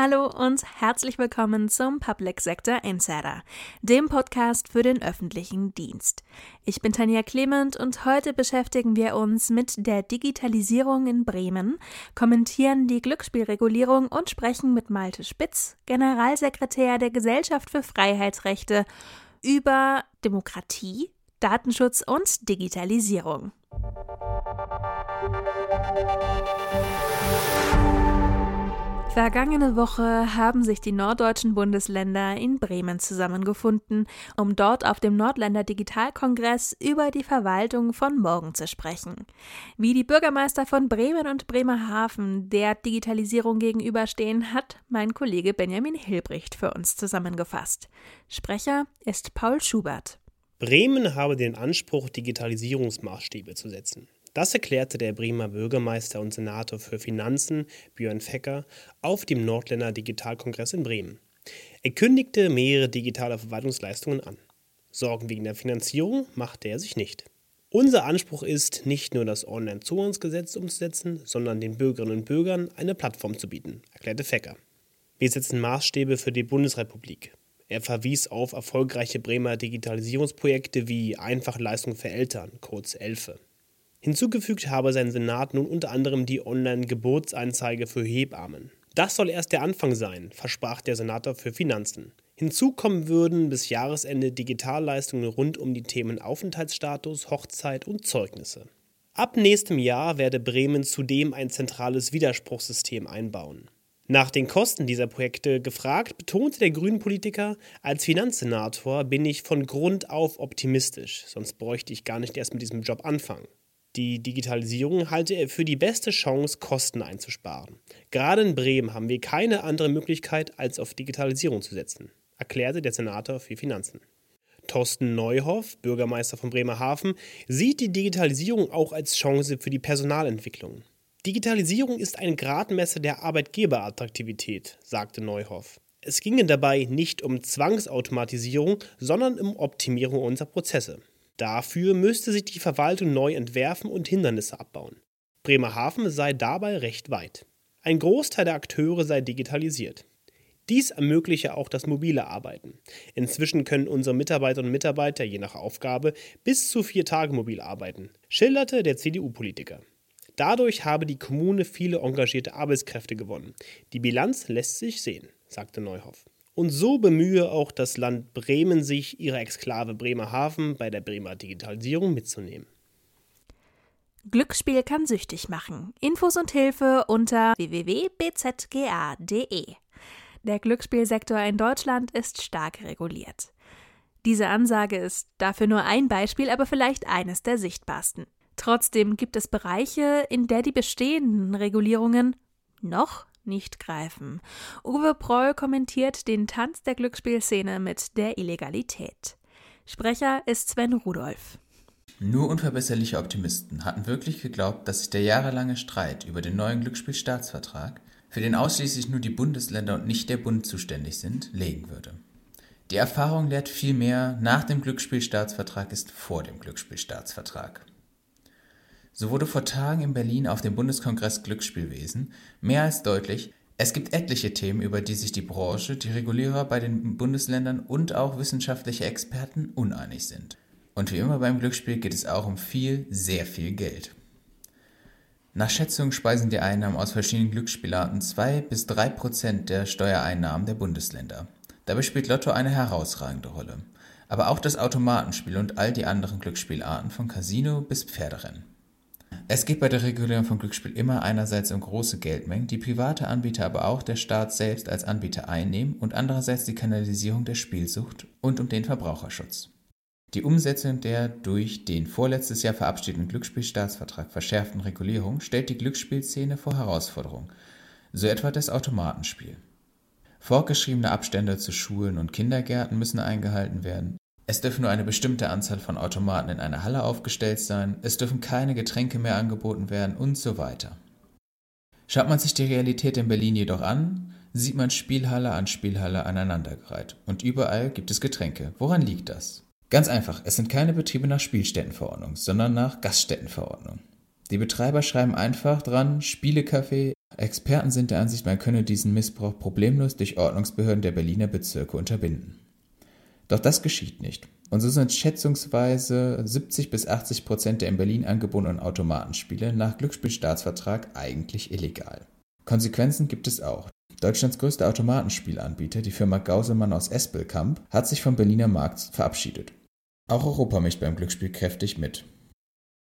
Hallo und herzlich willkommen zum Public Sector Insider, dem Podcast für den öffentlichen Dienst. Ich bin Tanja Clement und heute beschäftigen wir uns mit der Digitalisierung in Bremen, kommentieren die Glücksspielregulierung und sprechen mit Malte Spitz, Generalsekretär der Gesellschaft für Freiheitsrechte, über Demokratie, Datenschutz und Digitalisierung. Vergangene Woche haben sich die norddeutschen Bundesländer in Bremen zusammengefunden, um dort auf dem Nordländer Digitalkongress über die Verwaltung von morgen zu sprechen. Wie die Bürgermeister von Bremen und Bremerhaven der Digitalisierung gegenüberstehen, hat mein Kollege Benjamin Hilbricht für uns zusammengefasst. Sprecher ist Paul Schubert. Bremen habe den Anspruch, Digitalisierungsmaßstäbe zu setzen. Das erklärte der Bremer Bürgermeister und Senator für Finanzen Björn Fecker auf dem Nordländer Digitalkongress in Bremen. Er kündigte mehrere digitale Verwaltungsleistungen an. Sorgen wegen der Finanzierung machte er sich nicht. Unser Anspruch ist, nicht nur das Onlinezugangsgesetz umzusetzen, sondern den Bürgerinnen und Bürgern eine Plattform zu bieten, erklärte Fecker. Wir setzen Maßstäbe für die Bundesrepublik. Er verwies auf erfolgreiche Bremer Digitalisierungsprojekte wie Einfache Leistung für Eltern, kurz ELFE. Hinzugefügt habe sein Senat nun unter anderem die Online-Geburtsanzeige für Hebammen. Das soll erst der Anfang sein, versprach der Senator für Finanzen. Hinzu kommen würden bis Jahresende Digitalleistungen rund um die Themen Aufenthaltsstatus, Hochzeit und Zeugnisse. Ab nächstem Jahr werde Bremen zudem ein zentrales Widerspruchssystem einbauen. Nach den Kosten dieser Projekte gefragt, betonte der Grünen-Politiker, als Finanzsenator bin ich von Grund auf optimistisch, sonst bräuchte ich gar nicht erst mit diesem Job anfangen. Die Digitalisierung halte er für die beste Chance, Kosten einzusparen. Gerade in Bremen haben wir keine andere Möglichkeit, als auf Digitalisierung zu setzen, erklärte der Senator für Finanzen. Thorsten Neuhoff, Bürgermeister von Bremerhaven, sieht die Digitalisierung auch als Chance für die Personalentwicklung. Digitalisierung ist ein Gradmesser der Arbeitgeberattraktivität, sagte Neuhoff. Es ginge dabei nicht um Zwangsautomatisierung, sondern um Optimierung unserer Prozesse. Dafür müsste sich die Verwaltung neu entwerfen und Hindernisse abbauen. Bremerhaven sei dabei recht weit. Ein Großteil der Akteure sei digitalisiert. Dies ermögliche auch das mobile Arbeiten. Inzwischen können unsere Mitarbeiterinnen und Mitarbeiter je nach Aufgabe bis zu vier Tage mobil arbeiten, schilderte der CDU-Politiker. Dadurch habe die Kommune viele engagierte Arbeitskräfte gewonnen. Die Bilanz lässt sich sehen, sagte Neuhoff. Und so bemühe auch das Land Bremen sich, ihre Exklave Bremerhaven bei der Bremer Digitalisierung mitzunehmen. Glücksspiel kann süchtig machen. Infos und Hilfe unter www.bzga.de. Der Glücksspielsektor in Deutschland ist stark reguliert. Diese Ansage ist dafür nur ein Beispiel, aber vielleicht eines der sichtbarsten. Trotzdem gibt es Bereiche, in der die bestehenden Regulierungen noch nicht greifen. Uwe Proll kommentiert den Tanz der Glücksspielszene mit der Illegalität. Sprecher ist Sven Rudolph. Nur unverbesserliche Optimisten hatten wirklich geglaubt, dass sich der jahrelange Streit über den neuen Glücksspielstaatsvertrag, für den ausschließlich nur die Bundesländer und nicht der Bund zuständig sind, legen würde. Die Erfahrung lehrt vielmehr, nach dem Glücksspielstaatsvertrag ist vor dem Glücksspielstaatsvertrag. So wurde vor Tagen in Berlin auf dem Bundeskongress Glücksspielwesen mehr als deutlich, es gibt etliche Themen, über die sich die Branche, die Regulierer bei den Bundesländern und auch wissenschaftliche Experten uneinig sind. Und wie immer beim Glücksspiel geht es auch um viel, sehr viel Geld. Nach Schätzungen speisen die Einnahmen aus verschiedenen Glücksspielarten 2 bis 3 Prozent der Steuereinnahmen der Bundesländer. Dabei spielt Lotto eine herausragende Rolle. Aber auch das Automatenspiel und all die anderen Glücksspielarten von Casino bis Pferderennen. Es geht bei der Regulierung von Glücksspiel immer einerseits um große Geldmengen, die private Anbieter, aber auch der Staat selbst als Anbieter einnehmen und andererseits die Kanalisierung der Spielsucht und um den Verbraucherschutz. Die Umsetzung der durch den vorletztes Jahr verabschiedeten Glücksspielstaatsvertrag verschärften Regulierung stellt die Glücksspielszene vor Herausforderungen, so etwa das Automatenspiel. Vorgeschriebene Abstände zu Schulen und Kindergärten müssen eingehalten werden, es dürfen nur eine bestimmte Anzahl von Automaten in einer Halle aufgestellt sein, es dürfen keine Getränke mehr angeboten werden und so weiter. Schaut man sich die Realität in Berlin jedoch an, sieht man Spielhalle an Spielhalle aneinandergereiht. Und überall gibt es Getränke. Woran liegt das? Ganz einfach, es sind keine Betriebe nach Spielstättenverordnung, sondern nach Gaststättenverordnung. Die Betreiber schreiben einfach dran Spielecafé, Experten sind der Ansicht, man könne diesen Missbrauch problemlos durch Ordnungsbehörden der Berliner Bezirke unterbinden. Doch das geschieht nicht. Und so sind schätzungsweise 70 bis 80 Prozent der in Berlin angebotenen Automatenspiele nach Glücksspielstaatsvertrag eigentlich illegal. Konsequenzen gibt es auch. Deutschlands größter Automatenspielanbieter, die Firma Gauselmann aus Espelkamp, hat sich vom Berliner Markt verabschiedet. Auch Europa mischt beim Glücksspiel kräftig mit.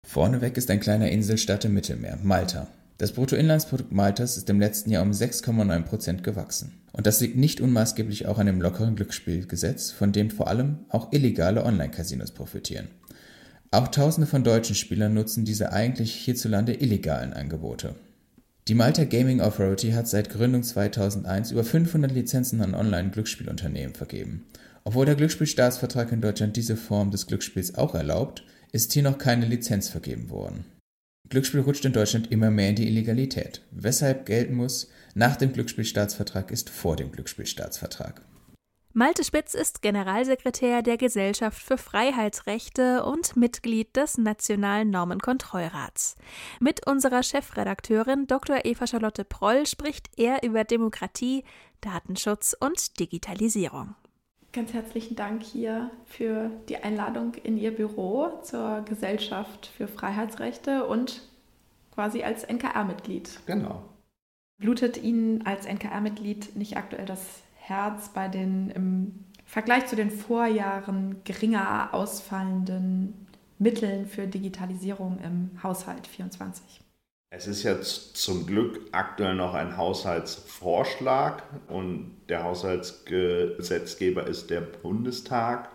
Vorneweg ist ein kleiner Inselstaat im Mittelmeer, Malta. Das Bruttoinlandsprodukt Maltas ist im letzten Jahr um 6,9 Prozent gewachsen. Und das liegt nicht unmaßgeblich auch an dem lockeren Glücksspielgesetz, von dem vor allem auch illegale Online-Casinos profitieren. Auch Tausende von deutschen Spielern nutzen diese eigentlich hierzulande illegalen Angebote. Die Malta Gaming Authority hat seit Gründung 2001 über 500 Lizenzen an Online-Glücksspielunternehmen vergeben. Obwohl der Glücksspielstaatsvertrag in Deutschland diese Form des Glücksspiels auch erlaubt, ist hier noch keine Lizenz vergeben worden. Glücksspiel rutscht in Deutschland immer mehr in die Illegalität. Weshalb gelten muss, nach dem Glücksspielstaatsvertrag ist vor dem Glücksspielstaatsvertrag. Malte Spitz ist Generalsekretär der Gesellschaft für Freiheitsrechte und Mitglied des Nationalen Normenkontrollrats. Mit unserer Chefredakteurin Dr. Eva Charlotte Proll spricht er über Demokratie, Datenschutz und Digitalisierung. Ganz herzlichen Dank hier für die Einladung in Ihr Büro zur Gesellschaft für Freiheitsrechte und quasi als NKR-Mitglied. Genau. Blutet Ihnen als NKR-Mitglied nicht aktuell das Herz bei den im Vergleich zu den Vorjahren geringer ausfallenden Mitteln für Digitalisierung im Haushalt 24? Es ist jetzt zum Glück aktuell noch ein Haushaltsvorschlag und der Haushaltsgesetzgeber ist der Bundestag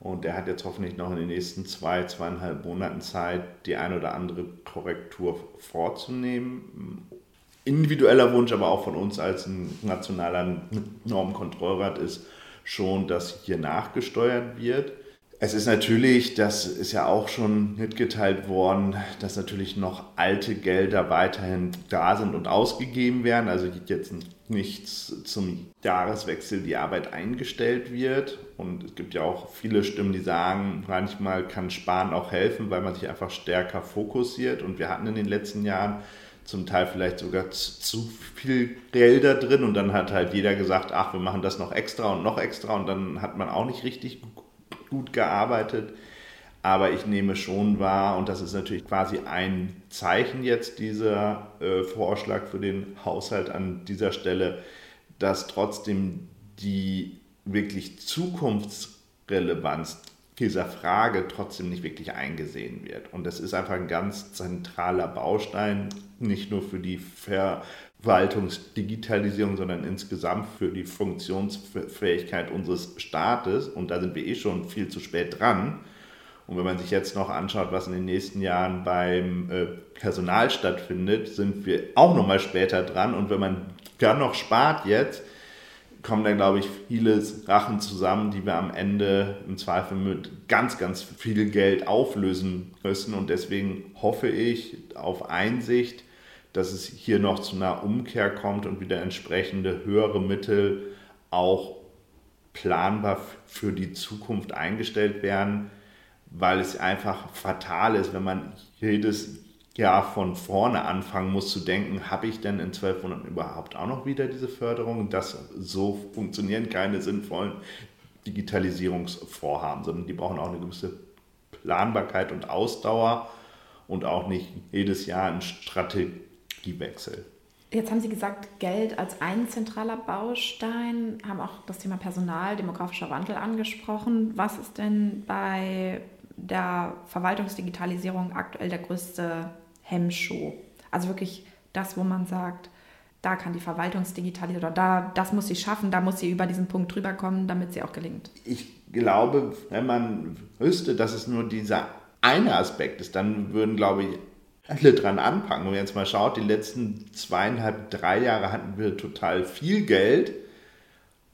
und der hat jetzt hoffentlich noch in den nächsten zwei, zweieinhalb Monaten Zeit, die ein oder andere Korrektur vorzunehmen. Individueller Wunsch, aber auch von uns als nationaler Normenkontrollrat ist schon, dass hier nachgesteuert wird. Es ist natürlich, das ist ja auch schon mitgeteilt worden, dass natürlich noch alte Gelder weiterhin da sind und ausgegeben werden. Also jetzt nichts zum Jahreswechsel die Arbeit eingestellt wird. Und es gibt ja auch viele Stimmen, die sagen, manchmal kann Sparen auch helfen, weil man sich einfach stärker fokussiert. Und wir hatten in den letzten Jahren zum Teil vielleicht sogar zu viel Gelder drin und dann hat halt jeder gesagt, ach, wir machen das noch extra und noch extra und dann hat man auch nicht richtig gut gearbeitet. Aber ich nehme schon wahr, und das ist natürlich quasi ein Zeichen jetzt, dieser äh, Vorschlag für den Haushalt an dieser Stelle, dass trotzdem die wirklich Zukunftsrelevanz dieser Frage trotzdem nicht wirklich eingesehen wird. Und das ist einfach ein ganz zentraler Baustein, nicht nur für die Verwaltungsdigitalisierung, sondern insgesamt für die Funktionsfähigkeit unseres Staates. Und da sind wir eh schon viel zu spät dran. Und wenn man sich jetzt noch anschaut, was in den nächsten Jahren beim äh, Personal stattfindet, sind wir auch noch mal später dran. Und wenn man dann noch spart jetzt, kommen da, glaube ich, viele Sachen zusammen, die wir am Ende im Zweifel mit ganz, ganz viel Geld auflösen müssen. Und deswegen hoffe ich auf Einsicht, dass es hier noch zu einer Umkehr kommt und wieder entsprechende höhere Mittel auch planbar für die Zukunft eingestellt werden, weil es einfach fatal ist, wenn man jedes Jahr von vorne anfangen muss zu denken, habe ich denn in zwölf Monaten überhaupt auch noch wieder diese Förderung? Das so funktionieren keine sinnvollen Digitalisierungsvorhaben, sondern die brauchen auch eine gewisse Planbarkeit und Ausdauer und auch nicht jedes Jahr einen Strategiewechsel. Jetzt haben Sie gesagt, Geld als ein zentraler Baustein, haben auch das Thema Personal, demografischer Wandel angesprochen. Was ist denn bei der Verwaltungsdigitalisierung aktuell der größte Hemmschuh. Also wirklich das, wo man sagt, da kann die Verwaltungsdigitalisierung oder da, das muss sie schaffen, da muss sie über diesen Punkt drüber kommen, damit sie auch gelingt. Ich glaube, wenn man wüsste, dass es nur dieser eine Aspekt ist, dann würden, glaube ich, alle dran anpacken. Wenn man jetzt mal schaut, die letzten zweieinhalb, drei Jahre hatten wir total viel Geld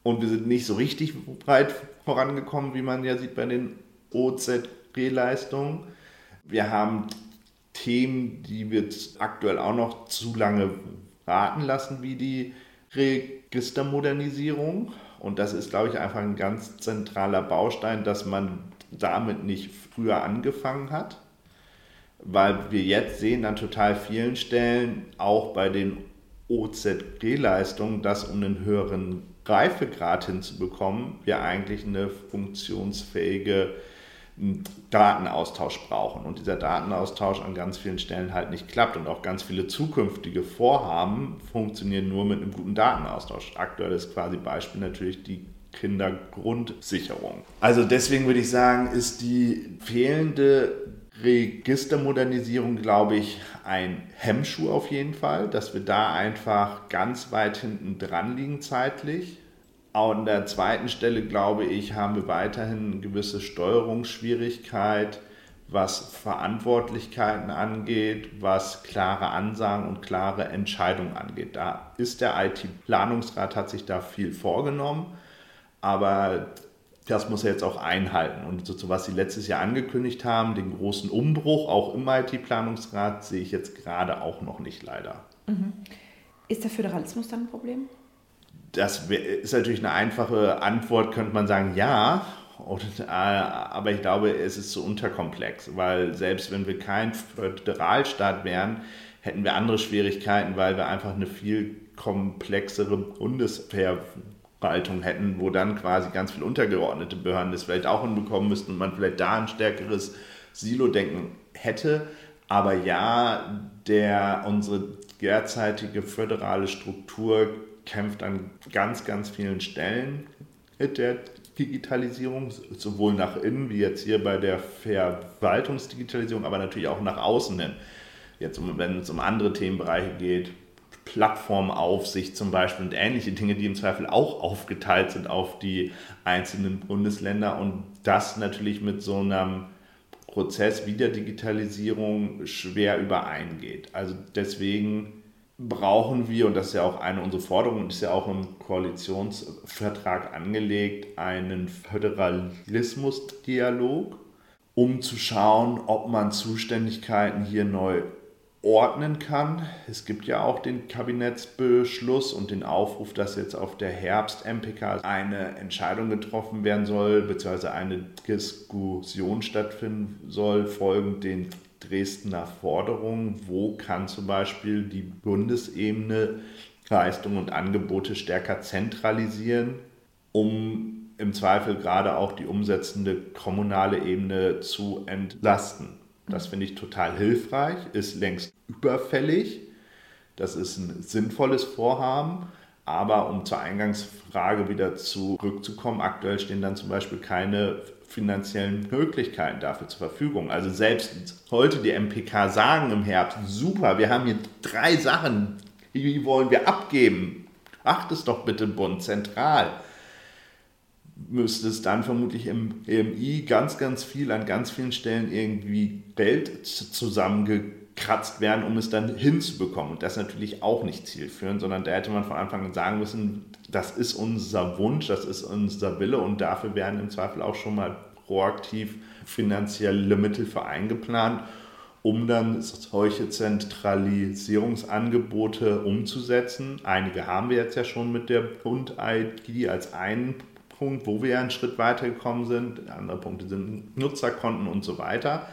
und wir sind nicht so richtig breit vorangekommen, wie man ja sieht bei den OZG-Leistungen. Wir haben Themen, die wir aktuell auch noch zu lange warten lassen, wie die Registermodernisierung. Und das ist, glaube ich, einfach ein ganz zentraler Baustein, dass man damit nicht früher angefangen hat. Weil wir jetzt sehen an total vielen Stellen, auch bei den OZG-Leistung, dass um einen höheren Reifegrad hinzubekommen, wir eigentlich eine funktionsfähige Datenaustausch brauchen und dieser Datenaustausch an ganz vielen Stellen halt nicht klappt und auch ganz viele zukünftige Vorhaben funktionieren nur mit einem guten Datenaustausch. Aktuell ist quasi Beispiel natürlich die Kindergrundsicherung. Also deswegen würde ich sagen, ist die fehlende Registermodernisierung, glaube ich, ein Hemmschuh auf jeden Fall, dass wir da einfach ganz weit hinten dran liegen zeitlich. An der zweiten Stelle, glaube ich, haben wir weiterhin eine gewisse Steuerungsschwierigkeit, was Verantwortlichkeiten angeht, was klare Ansagen und klare Entscheidungen angeht. Da ist der IT-Planungsrat, hat sich da viel vorgenommen, aber das muss er jetzt auch einhalten. Und so, was Sie letztes Jahr angekündigt haben, den großen Umbruch auch im IT-Planungsrat, sehe ich jetzt gerade auch noch nicht leider. Mhm. Ist der Föderalismus dann ein Problem? Das ist natürlich eine einfache Antwort, könnte man sagen, ja. Und, äh, aber ich glaube, es ist zu unterkomplex, weil selbst wenn wir kein Föderalstaat wären, hätten wir andere Schwierigkeiten, weil wir einfach eine viel komplexere Bundesverwaltung hätten, wo dann quasi ganz viele untergeordnete Behörden das vielleicht auch hinbekommen müssten und man vielleicht da ein stärkeres Silo-Denken hätte. Aber ja, der, unsere derzeitige föderale Struktur kämpft an ganz, ganz vielen Stellen mit der Digitalisierung, sowohl nach innen wie jetzt hier bei der Verwaltungsdigitalisierung, aber natürlich auch nach außen hin. Jetzt, wenn es um andere Themenbereiche geht, Plattformaufsicht zum Beispiel und ähnliche Dinge, die im Zweifel auch aufgeteilt sind auf die einzelnen Bundesländer und das natürlich mit so einem Prozess wie der Digitalisierung schwer übereingeht. Also deswegen brauchen wir, und das ist ja auch eine unserer Forderungen, ist ja auch im Koalitionsvertrag angelegt, einen Föderalismusdialog, um zu schauen, ob man Zuständigkeiten hier neu ordnen kann. Es gibt ja auch den Kabinettsbeschluss und den Aufruf, dass jetzt auf der Herbst-MPK eine Entscheidung getroffen werden soll, beziehungsweise eine Diskussion stattfinden soll, folgend den Dresdner Forderungen, wo kann zum Beispiel die Bundesebene Leistungen und Angebote stärker zentralisieren, um im Zweifel gerade auch die umsetzende kommunale Ebene zu entlasten. Das finde ich total hilfreich, ist längst überfällig. Das ist ein sinnvolles Vorhaben. Aber um zur Eingangsfrage wieder zurückzukommen, aktuell stehen dann zum Beispiel keine finanziellen Möglichkeiten dafür zur Verfügung. Also selbst heute die MPK sagen im Herbst, super, wir haben hier drei Sachen, die wollen wir abgeben. Acht es doch bitte Bund zentral. Müsste es dann vermutlich im EMI ganz, ganz viel an ganz vielen Stellen irgendwie Geld zusammengekratzt werden, um es dann hinzubekommen. Und das natürlich auch nicht zielführend, sondern da hätte man von Anfang an sagen müssen, das ist unser Wunsch, das ist unser Wille und dafür werden im Zweifel auch schon mal proaktiv finanzielle Mittel für eingeplant, um dann solche Zentralisierungsangebote umzusetzen. Einige haben wir jetzt ja schon mit der Bund-ID als einen Punkt, wo wir einen Schritt weitergekommen sind. Andere Punkte sind Nutzerkonten und so weiter.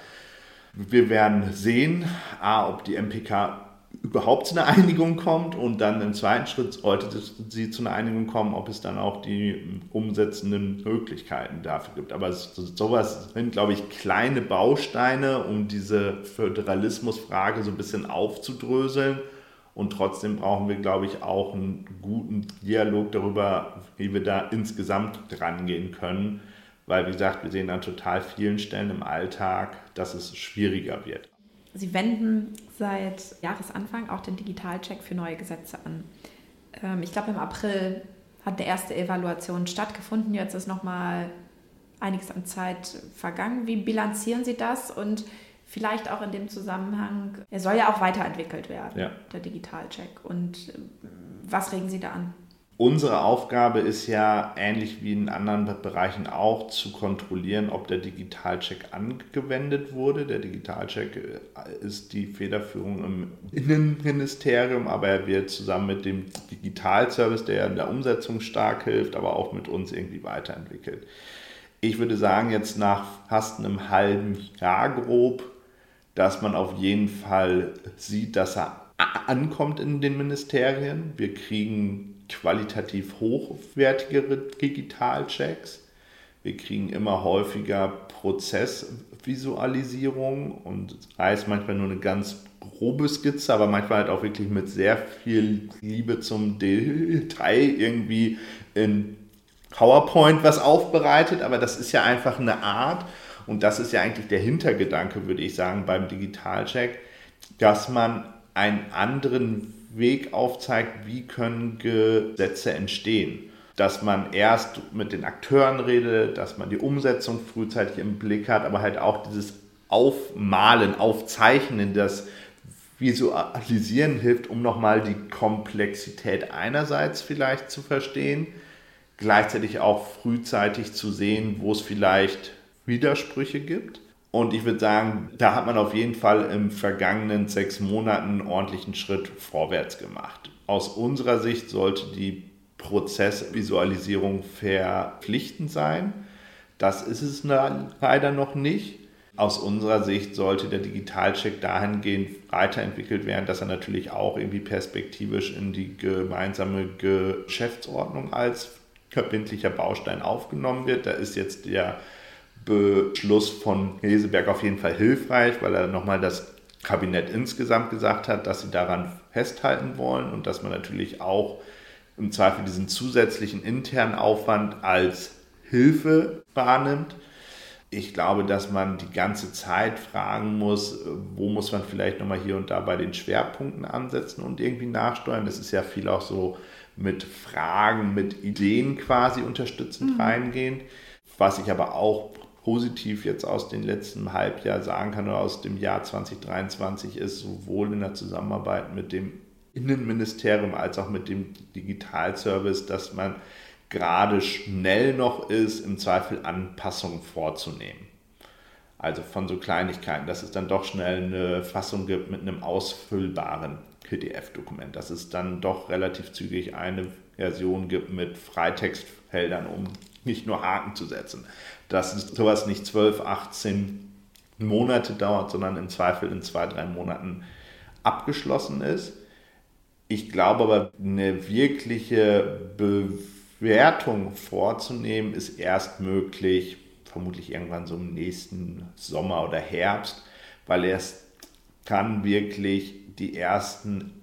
Wir werden sehen, A, ob die MPK überhaupt zu einer Einigung kommt und dann im zweiten Schritt sollte sie zu einer Einigung kommen, ob es dann auch die umsetzenden Möglichkeiten dafür gibt. Aber sowas sind, glaube ich, kleine Bausteine, um diese Föderalismusfrage so ein bisschen aufzudröseln. Und trotzdem brauchen wir, glaube ich, auch einen guten Dialog darüber, wie wir da insgesamt rangehen können. Weil, wie gesagt, wir sehen an total vielen Stellen im Alltag, dass es schwieriger wird. Sie wenden seit Jahresanfang auch den Digitalcheck für neue Gesetze an. Ähm, ich glaube, im April hat eine erste Evaluation stattgefunden. Jetzt ist noch mal einiges an Zeit vergangen. Wie bilanzieren Sie das? Und vielleicht auch in dem Zusammenhang, er soll ja auch weiterentwickelt werden, ja. der Digitalcheck. Und äh, was regen Sie da an? Unsere Aufgabe ist ja, ähnlich wie in anderen Bereichen auch, zu kontrollieren, ob der Digitalcheck angewendet wurde. Der Digitalcheck äh, ist die Federführung im Innenministerium, aber er wird zusammen mit dem Digitalservice, der in der Umsetzung stark hilft, aber auch mit uns irgendwie weiterentwickelt. Ich würde sagen, jetzt nach fast einem halben Jahr grob, dass man auf jeden Fall sieht, dass er ankommt in den Ministerien. Wir kriegen qualitativ hochwertigere Digitalchecks. Wir kriegen immer häufiger Prozessvisualisierung und es manchmal nur eine ganz grobe Skizze, aber manchmal halt auch wirklich mit sehr viel Liebe zum Detail irgendwie in PowerPoint was aufbereitet. Aber das ist ja einfach eine Art und das ist ja eigentlich der Hintergedanke, würde ich sagen, beim Digitalcheck, dass man einen anderen Weg aufzeigt, wie können Gesetze entstehen. Dass man erst mit den Akteuren redet, dass man die Umsetzung frühzeitig im Blick hat, aber halt auch dieses Aufmalen, Aufzeichnen, das Visualisieren hilft, um nochmal die Komplexität einerseits vielleicht zu verstehen, gleichzeitig auch frühzeitig zu sehen, wo es vielleicht Widersprüche gibt. Und ich würde sagen, da hat man auf jeden Fall im vergangenen sechs Monaten einen ordentlichen Schritt vorwärts gemacht. Aus unserer Sicht sollte die Prozessvisualisierung verpflichtend sein. Das ist es leider noch nicht. Aus unserer Sicht sollte der Digitalcheck dahingehend weiterentwickelt werden, dass er natürlich auch irgendwie perspektivisch in die gemeinsame Geschäftsordnung als verbindlicher Baustein aufgenommen wird. Da ist jetzt der Beschluss von Heseberg auf jeden Fall hilfreich, weil er nochmal das Kabinett insgesamt gesagt hat, dass sie daran festhalten wollen und dass man natürlich auch im Zweifel diesen zusätzlichen internen Aufwand als Hilfe wahrnimmt. Ich glaube, dass man die ganze Zeit fragen muss, wo muss man vielleicht nochmal hier und da bei den Schwerpunkten ansetzen und irgendwie nachsteuern. Das ist ja viel auch so mit Fragen, mit Ideen quasi unterstützend mhm. reingehen. Was ich aber auch positiv jetzt aus dem letzten Halbjahr sagen kann oder aus dem Jahr 2023 ist, sowohl in der Zusammenarbeit mit dem Innenministerium als auch mit dem Digitalservice, dass man gerade schnell noch ist, im Zweifel Anpassungen vorzunehmen. Also von so Kleinigkeiten, dass es dann doch schnell eine Fassung gibt mit einem ausfüllbaren PDF-Dokument, dass es dann doch relativ zügig eine Version gibt mit Freitextfeldern, um nicht nur Haken zu setzen. Dass sowas nicht 12, 18 Monate dauert, sondern im Zweifel in zwei, drei Monaten abgeschlossen ist. Ich glaube aber, eine wirkliche Bewertung vorzunehmen, ist erst möglich, vermutlich irgendwann so im nächsten Sommer oder Herbst, weil erst kann wirklich die ersten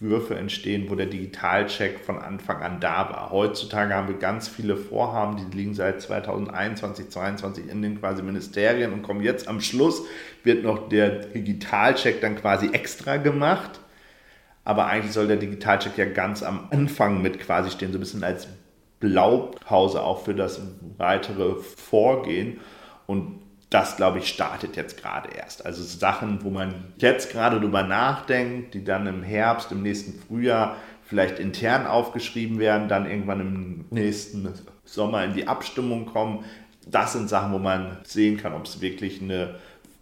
Entwürfe entstehen, wo der Digitalcheck von Anfang an da war. Heutzutage haben wir ganz viele Vorhaben, die liegen seit 2021, 2022 in den quasi Ministerien und kommen jetzt am Schluss, wird noch der Digitalcheck dann quasi extra gemacht aber eigentlich soll der Digitalcheck ja ganz am Anfang mit quasi stehen, so ein bisschen als Blaupause auch für das weitere Vorgehen. Und das, glaube ich, startet jetzt gerade erst. Also Sachen, wo man jetzt gerade drüber nachdenkt, die dann im Herbst, im nächsten Frühjahr vielleicht intern aufgeschrieben werden, dann irgendwann im nächsten Sommer in die Abstimmung kommen. Das sind Sachen, wo man sehen kann, ob es wirklich eine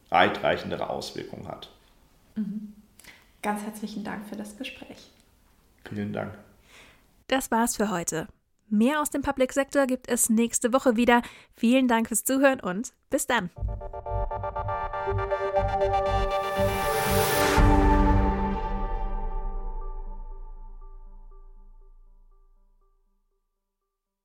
weitreichendere Auswirkung hat. Mhm. Ganz herzlichen Dank für das Gespräch. Vielen Dank. Das war's für heute. Mehr aus dem Public Sector gibt es nächste Woche wieder. Vielen Dank fürs Zuhören und bis dann.